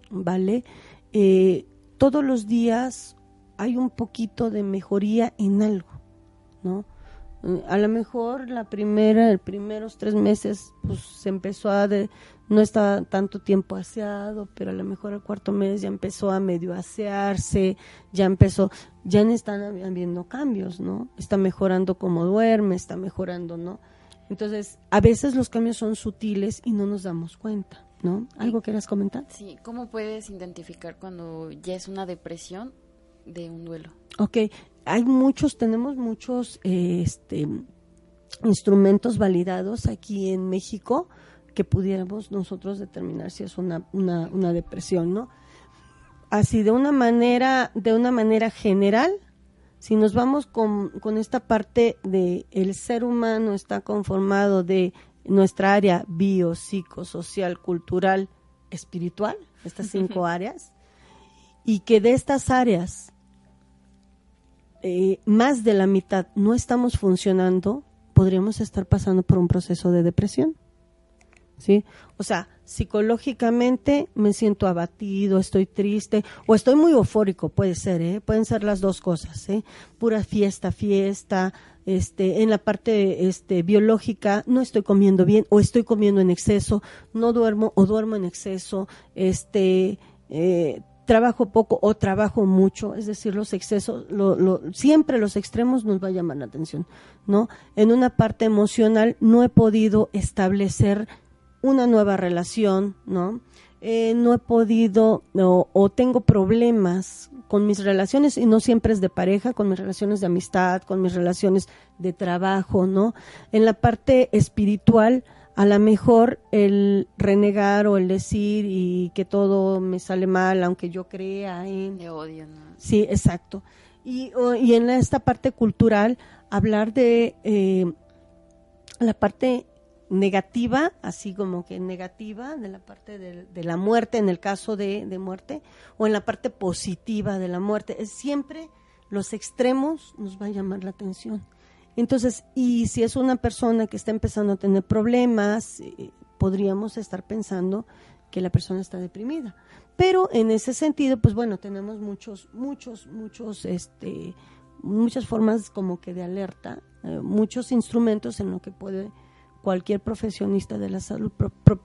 Speaker 1: ¿vale? Eh, todos los días hay un poquito de mejoría en algo, ¿no? a lo mejor la primera, el primeros tres meses, pues se empezó a, de, no está tanto tiempo aseado, pero a lo mejor el cuarto mes ya empezó a medio asearse, ya empezó, ya están habiendo cambios, ¿no? Está mejorando cómo duerme, está mejorando, ¿no? Entonces, a veces los cambios son sutiles y no nos damos cuenta, ¿no? ¿Algo quieras comentar?
Speaker 2: Sí, ¿cómo puedes identificar cuando ya es una depresión de un duelo?
Speaker 1: Ok, hay muchos, tenemos muchos este, instrumentos validados aquí en México que pudiéramos nosotros determinar si es una, una, una depresión, ¿no? Así, de una manera, de una manera general, si nos vamos con, con esta parte de el ser humano está conformado de nuestra área bio, social, cultural, espiritual, estas cinco áreas, y que de estas áreas eh, más de la mitad no estamos funcionando, podríamos estar pasando por un proceso de depresión. ¿Sí? O sea, psicológicamente me siento abatido, estoy triste o estoy muy eufórico, puede ser, ¿eh? pueden ser las dos cosas, ¿eh? pura fiesta, fiesta, este, en la parte este, biológica no estoy comiendo bien o estoy comiendo en exceso, no duermo o duermo en exceso, este, eh, trabajo poco o trabajo mucho, es decir, los excesos, lo, siempre los extremos nos va a llamar la atención, ¿no? En una parte emocional no he podido establecer una nueva relación, ¿no? Eh, no he podido o, tengo problemas con mis relaciones y no siempre es de pareja, con mis relaciones de amistad, con mis relaciones de trabajo, ¿no? En la parte espiritual, a lo mejor el renegar o el decir y que todo me sale mal, aunque yo crea en...
Speaker 2: De odio, ¿no?
Speaker 1: Sí, exacto. Y, y en esta parte cultural, hablar de eh, la parte negativa, así como que negativa de la parte de, la muerte, en el caso de, de, muerte, o en la parte positiva de la muerte. Es siempre los extremos nos va a llamar la atención. Entonces, y si es una persona que está empezando a tener problemas, eh, podríamos estar pensando que la persona está deprimida. Pero en ese sentido, pues bueno, tenemos muchos, muchos, muchos, este, muchas formas como que de alerta, eh, muchos instrumentos en lo que puede cualquier profesionista de la salud,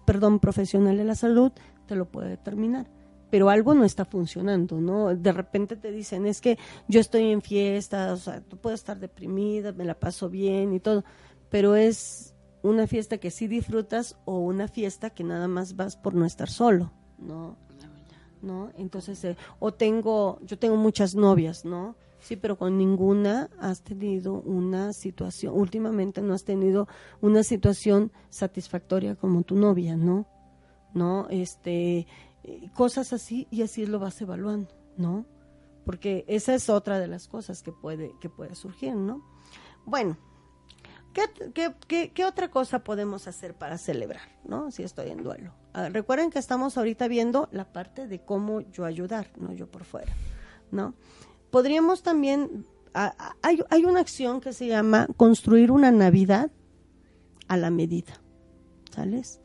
Speaker 1: perdón, profesional de la salud, te lo puede determinar pero algo no está funcionando, ¿no? De repente te dicen, es que yo estoy en fiesta, o sea, tú puedes estar deprimida, me la paso bien y todo, pero es una fiesta que sí disfrutas o una fiesta que nada más vas por no estar solo, ¿no? ¿No? Entonces, eh, o tengo, yo tengo muchas novias, ¿no? Sí, pero con ninguna has tenido una situación, últimamente no has tenido una situación satisfactoria como tu novia, ¿no? ¿No? Este, cosas así y así lo vas evaluando, ¿no? Porque esa es otra de las cosas que puede, que puede surgir, ¿no? Bueno, ¿qué, otra cosa podemos hacer para celebrar, ¿no? Si estoy en duelo. Recuerden que estamos ahorita viendo la parte de cómo yo ayudar, no yo por fuera, ¿no? Podríamos también, hay, hay una acción que se llama construir una Navidad a la medida, ¿sales?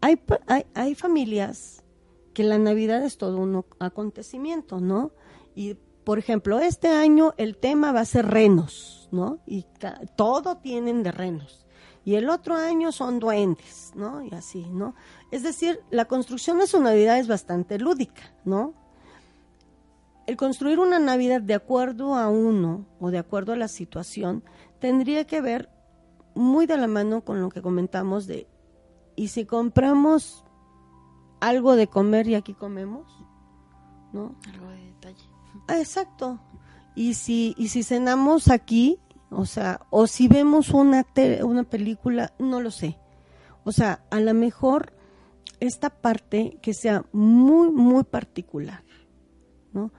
Speaker 1: Hay, hay, hay familias que la Navidad es todo un acontecimiento, ¿no? Y, por ejemplo, este año el tema va a ser renos, ¿no? Y todo tienen de renos. Y el otro año son duendes, ¿no? Y así, ¿no? Es decir, la construcción de su Navidad es bastante lúdica, ¿no? El construir una Navidad de acuerdo a uno o de acuerdo a la situación tendría que ver muy de la mano con lo que comentamos de, y si compramos algo de comer y aquí comemos, ¿no?
Speaker 2: Algo de detalle.
Speaker 1: Ah, exacto. Y si, y si cenamos aquí, o sea, o si vemos una, una película, no lo sé. O sea, a lo mejor esta parte que sea muy, muy particular, ¿no?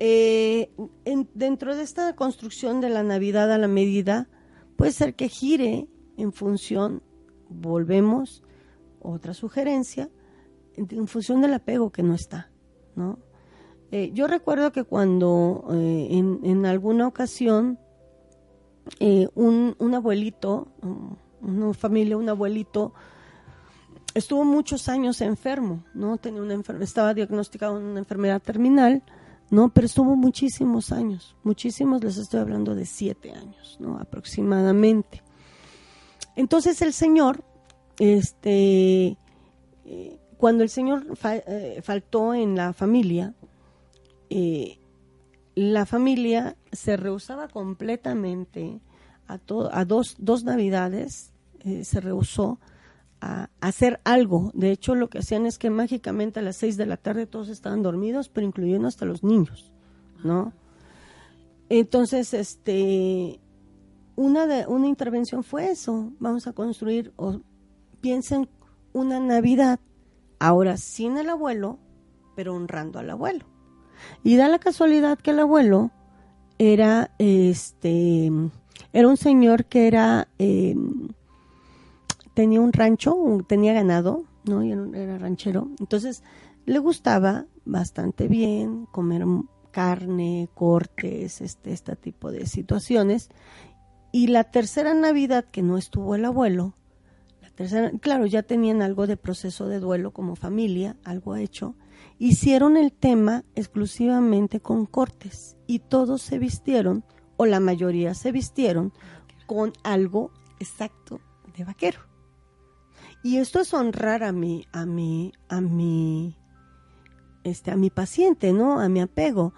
Speaker 1: Eh, dentro de esta construcción de la Navidad a la medida, puede ser que gire en función, volvemos, otra sugerencia, en función del apego que no está, ¿no? Eh, yo recuerdo que cuando eh, en, alguna ocasión eh, un, abuelito, una familia, un abuelito, estuvo muchos años enfermo, ¿no? Tenía una estaba diagnosticado en una enfermedad terminal, ¿no? Pero estuvo muchísimos años, muchísimos, les estoy hablando de siete años, ¿no? Aproximadamente. Entonces el señor, este, cuando el Señor eh, faltó en la familia, eh, la familia se rehusaba completamente a, dos navidades, eh, se rehusó a, hacer algo. De hecho, lo que hacían es que mágicamente a las seis de la tarde todos estaban dormidos, pero incluyendo hasta los niños, ¿no? Entonces, este, una, de, una intervención fue eso. Vamos a construir, o piensen, una Navidad ahora sin el abuelo, pero honrando al abuelo. Y da la casualidad que el abuelo era este era un señor que era em, tenía un rancho, tenía ganado, ¿no? Y era ranchero. Entonces le gustaba bastante bien, comer carne, cortes, este, este tipo de situaciones. Y la tercera Navidad que no estuvo el abuelo, claro, ya tenían algo de proceso de duelo como familia, algo hecho, hicieron el tema exclusivamente con cortes y todos se vistieron, o la mayoría se vistieron, con algo exacto de vaquero. Y esto es honrar a mi, a mi, a mi, este, a mi paciente, ¿no? A mi apego.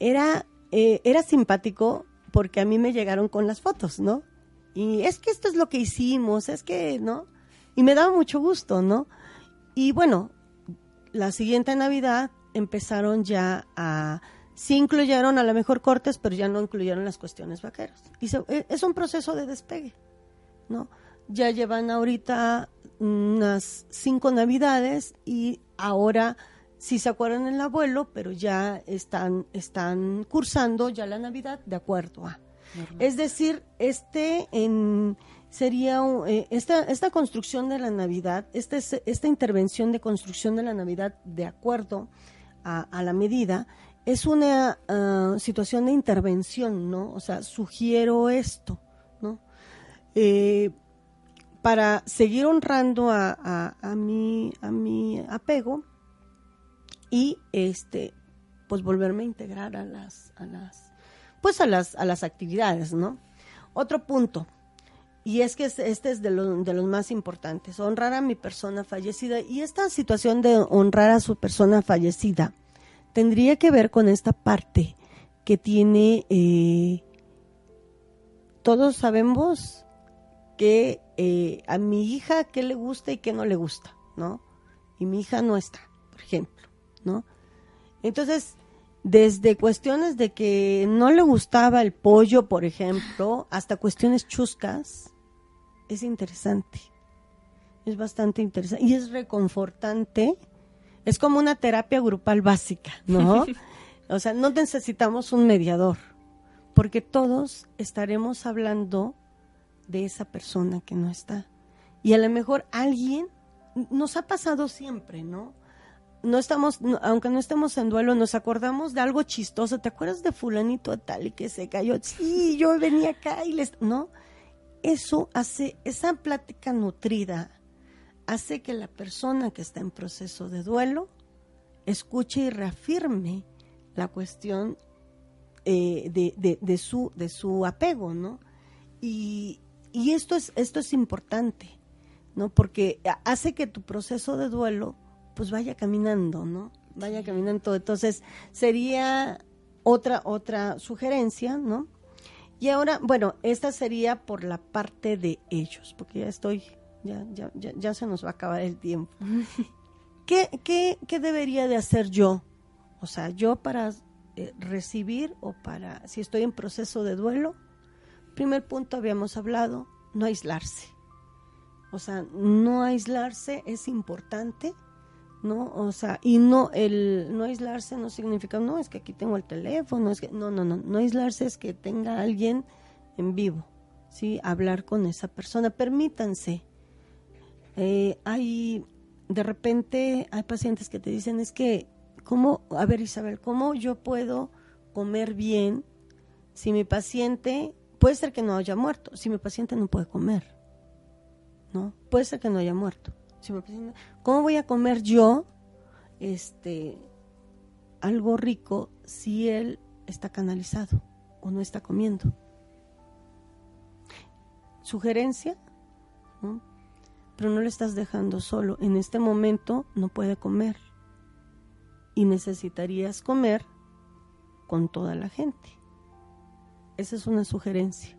Speaker 1: Era, eh, era simpático porque a mí me llegaron con las fotos, ¿no? Y es que esto es lo que hicimos, es que, ¿no? Y me daba mucho gusto, ¿no? Y bueno, la siguiente Navidad empezaron ya a sí incluyeron a lo mejor cortes, pero ya no incluyeron las cuestiones vaqueras. Y e, es un proceso de despegue, ¿no? Ya llevan ahorita unas cinco navidades y ahora sí se acuerdan el abuelo, pero ya están, están cursando ya la Navidad de acuerdo a. Es decir, este en sería eh, esta, esta construcción de la Navidad, esta, esta intervención de construcción de la Navidad de acuerdo a, la medida, es una ah, situación de intervención, ¿no? O sea, sugiero esto, ¿no? Eh, para seguir honrando a, a, mi, a mi apego y este pues volverme a integrar a las a las pues a las a las actividades no otro punto y es que este es de, de los más importantes, honrar a mi persona fallecida. Y esta situación de honrar a su persona fallecida tendría que ver con esta parte que tiene, eh, todos sabemos que eh, a mi hija qué le gusta y qué no le gusta, ¿no? Y mi hija no está, por ejemplo, ¿no? Entonces, desde cuestiones de que no le gustaba el pollo, por ejemplo, hasta cuestiones chuscas, es interesante. Es bastante interesante y es reconfortante. Es como una terapia grupal básica, ¿no? o sea, no necesitamos un mediador, porque todos estaremos hablando de esa persona que no está. Y a lo mejor alguien nos ha pasado siempre, ¿no? No estamos, aunque no estemos en duelo, nos acordamos de algo chistoso. ¿Te acuerdas de fulanito tal y que se cayó? Sí, yo venía acá y les, ¿no? Eso hace, esa plática nutrida, hace que la persona que está en proceso de duelo escuche y reafirme la cuestión eh, de, su, de su apego, ¿no? Y, esto, es, esto es importante, ¿no? Porque hace que tu proceso de duelo pues vaya caminando, ¿no? Vaya caminando. Entonces, sería otra, otra sugerencia, ¿no? Y ahora, bueno, esta sería por la parte de ellos, porque ya estoy, ya, ya, ya, se nos va a acabar el tiempo. ¿Qué, qué, qué debería de hacer yo? O sea, yo para eh, recibir o para, si estoy en proceso de duelo, primer punto habíamos hablado, no aislarse. O sea, no aislarse es importante ¿no? O sea, y no, el no aislarse no significa, no, es que aquí tengo el teléfono, es que, no, no, no, no aislarse es que tenga alguien en vivo, ¿sí? Hablar con esa persona, permítanse. Eh, hay, de repente, hay pacientes que te dicen, es que, ¿cómo, a ver Isabel, cómo yo puedo comer bien si mi paciente, puede ser que no haya muerto, si mi paciente no puede comer, ¿no? Puede ser que no haya muerto ¿Cómo voy a comer yo este algo rico si él está canalizado o no está comiendo? Sugerencia, pero no le estás dejando solo. En este momento no puede comer y necesitarías comer con toda la gente. Esa es una sugerencia.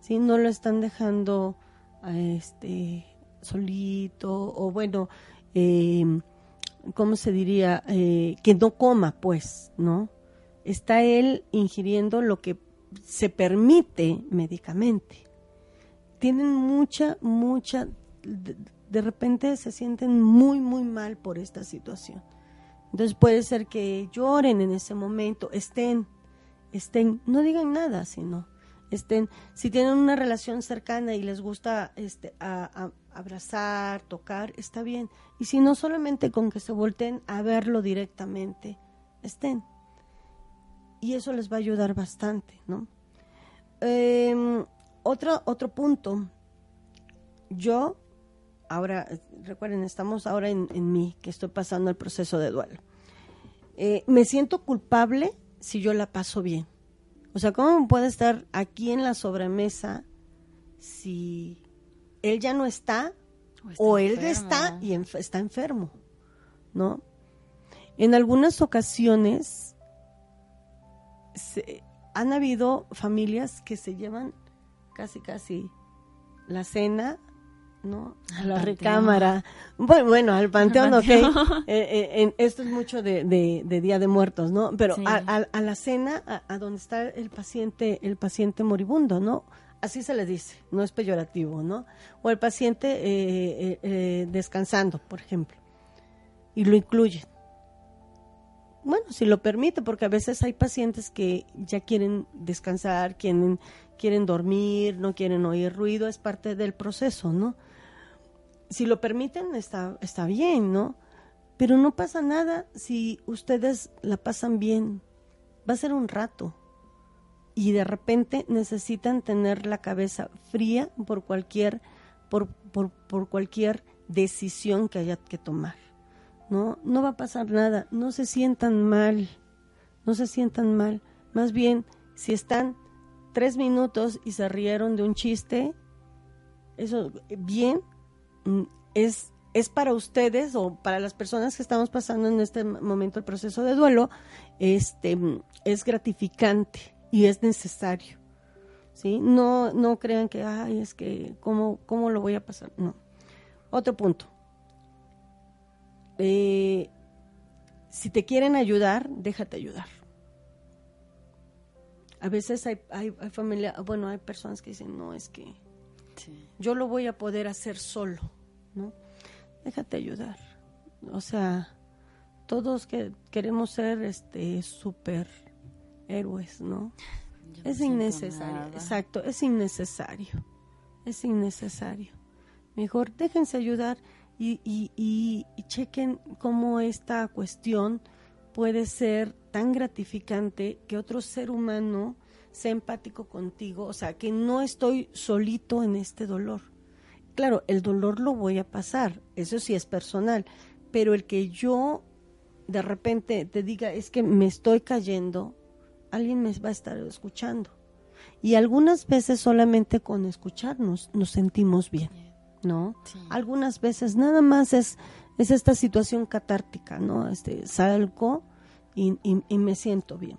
Speaker 1: Si no lo están dejando a este solito o bueno, eh, ¿cómo se diría? Eh, que no coma, pues, ¿no? Está él ingiriendo lo que se permite médicamente. Tienen mucha, mucha, de, repente se sienten muy, muy mal por esta situación. Entonces puede ser que lloren en ese momento, estén, estén, no digan nada, sino estén, si tienen una relación cercana y les gusta este, a, abrazar, tocar, está bien. Y si no, solamente con que se volteen a verlo directamente, estén. Y eso les va a ayudar bastante, ¿no? Em, otro, otro punto. Yo, ahora, recuerden, estamos ahora en, en mí, que estoy pasando el proceso de duelo. Eh, me siento culpable si yo la paso bien. O sea, ¿cómo puede estar aquí en la sobremesa si él ya no está o, él está y está enfermo? ¿No? En algunas ocasiones han habido familias que se llevan casi casi la cena ¿no? A la recámara. Bueno, bueno, al panteón, ok. Eh, eh, esto es mucho de, Día de Muertos, ¿no? Pero a, la cena, a, donde está el paciente, el paciente moribundo, ¿no? Así se le dice, no es peyorativo, ¿no? O el paciente eh, descansando, por ejemplo. Y lo incluye Bueno, si lo permite, porque a veces hay pacientes que ya quieren descansar, quieren, quieren dormir, no quieren oír ruido, es parte del proceso, ¿no? si lo permiten, está, está bien, ¿no? Pero no pasa nada si ustedes la pasan bien. Va a ser un rato. Y de repente necesitan tener la cabeza fría por cualquier, por, por, por cualquier decisión que haya que tomar. ¿no? No va a pasar nada. No se sientan mal. No se sientan mal. Más bien, si están tres minutos y se rieron de un chiste, eso bien, Mm, es, es para ustedes o para las personas que estamos pasando en este momento el proceso de duelo, este, mm, es gratificante y es necesario. ¿sí? No, no crean que, ay, es que, ¿cómo, cómo lo voy a pasar? No. Otro punto. Eh, si te quieren ayudar, déjate ayudar. A veces hay, hay, hay familia, bueno, hay personas que dicen, no, es que yo lo voy a poder hacer solo. ¿no? Déjate ayudar. O sea, todos que queremos ser este super héroes, ¿no? es innecesario, exacto, es innecesario. Es innecesario. Mejor déjense ayudar y, y, y, y chequen cómo esta cuestión puede ser tan gratificante que otro ser humano sea empático contigo, o sea, que no estoy solito en este dolor claro, el dolor lo voy a pasar, eso sí es personal, pero el que yo de repente te diga es que me estoy cayendo, alguien me va a estar escuchando. Y algunas veces solamente con escucharnos nos sentimos bien, ¿no? Algunas veces nada más es, es esta situación catártica, ¿no? Este, salgo y, y me siento bien.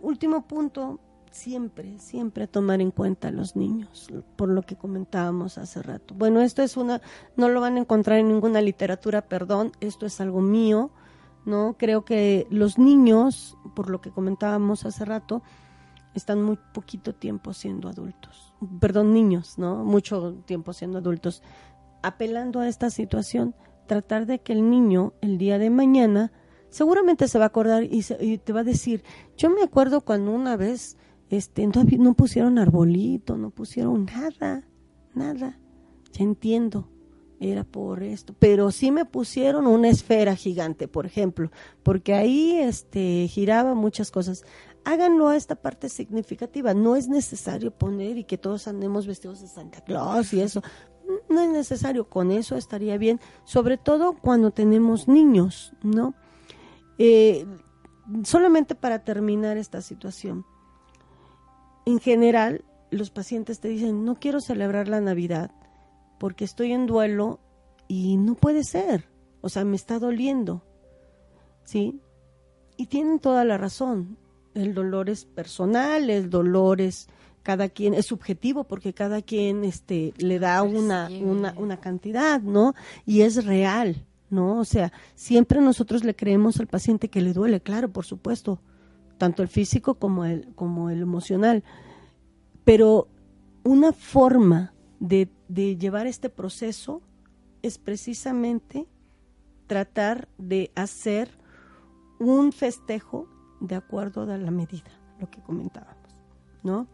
Speaker 1: Último punto, siempre, siempre tomar en cuenta a los niños, por lo que comentábamos hace rato. Bueno, esto es una, no lo van a encontrar en ninguna literatura, perdón, esto es algo mío, ¿no? Creo que los niños, por lo que comentábamos hace rato, están muy poquito tiempo siendo adultos, perdón, niños, ¿no? Mucho tiempo siendo adultos. Apelando a esta situación, tratar de que el niño el día de mañana seguramente se va a acordar y, y, te va a decir, yo me acuerdo cuando una vez este, no, pusieron arbolito, no pusieron nada, nada. Ya entiendo, era por esto. Pero sí me pusieron una esfera gigante, por ejemplo, porque ahí este, giraba muchas cosas. Háganlo a esta parte significativa. No es necesario poner y que todos andemos vestidos de Santa Claus y eso. No es necesario, con eso estaría bien, sobre todo cuando tenemos niños, ¿no? Eh, solamente para terminar esta situación en general los pacientes te dicen, no quiero celebrar la Navidad porque estoy en duelo y no puede ser, o sea, me está doliendo, ¿sí? Y tienen toda la razón, el dolor es personal, el dolor es cada quien es subjetivo porque cada quien este le da una, una, una cantidad, ¿no? Y es real, ¿no? O sea, siempre nosotros le creemos al paciente que le duele, claro, por supuesto, tanto el físico como el, como el emocional. Pero una forma de, de llevar este proceso es precisamente tratar de hacer un festejo de acuerdo a la medida, lo que comentábamos, ¿no?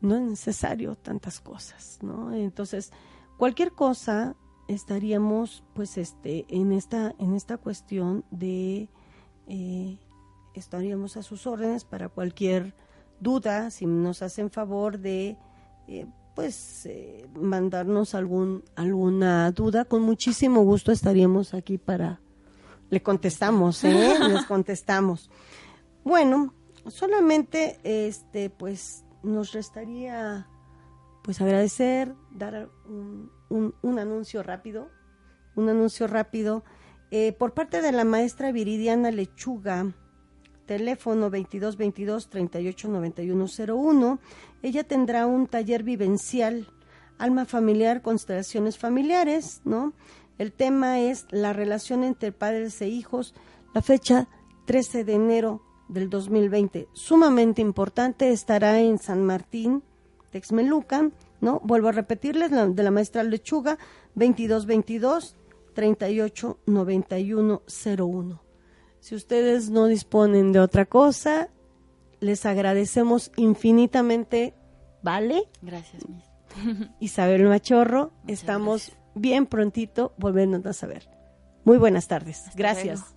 Speaker 1: No es necesario tantas cosas, ¿no? Entonces, Cualquier cosa estaríamos pues este en esta en esta cuestión de eh, estaríamos a sus órdenes para cualquier duda si nos hacen favor de eh, pues eh, mandarnos algún alguna duda con muchísimo gusto estaríamos aquí para le contestamos ¿eh? les contestamos bueno solamente este pues nos restaría pues agradecer dar un, un, anuncio rápido un anuncio rápido eh, por parte de la maestra Viridiana Lechuga teléfono 2222 389101. Ella tendrá un taller vivencial, alma familiar, constelaciones familiares, ¿no? El tema es la relación entre padres e hijos, la fecha 13 de enero del 2020. Sumamente importante, estará en San Martín, Texmelucan, ¿no? Vuelvo a repetirles, de la maestra Lechuga, 2222 389101. Si ustedes no disponen de otra cosa, les agradecemos infinitamente, ¿vale?
Speaker 2: Gracias, Miss.
Speaker 1: Isabel Machorro, estamos bien prontito volviendo a saber. Muy buenas tardes. gracias.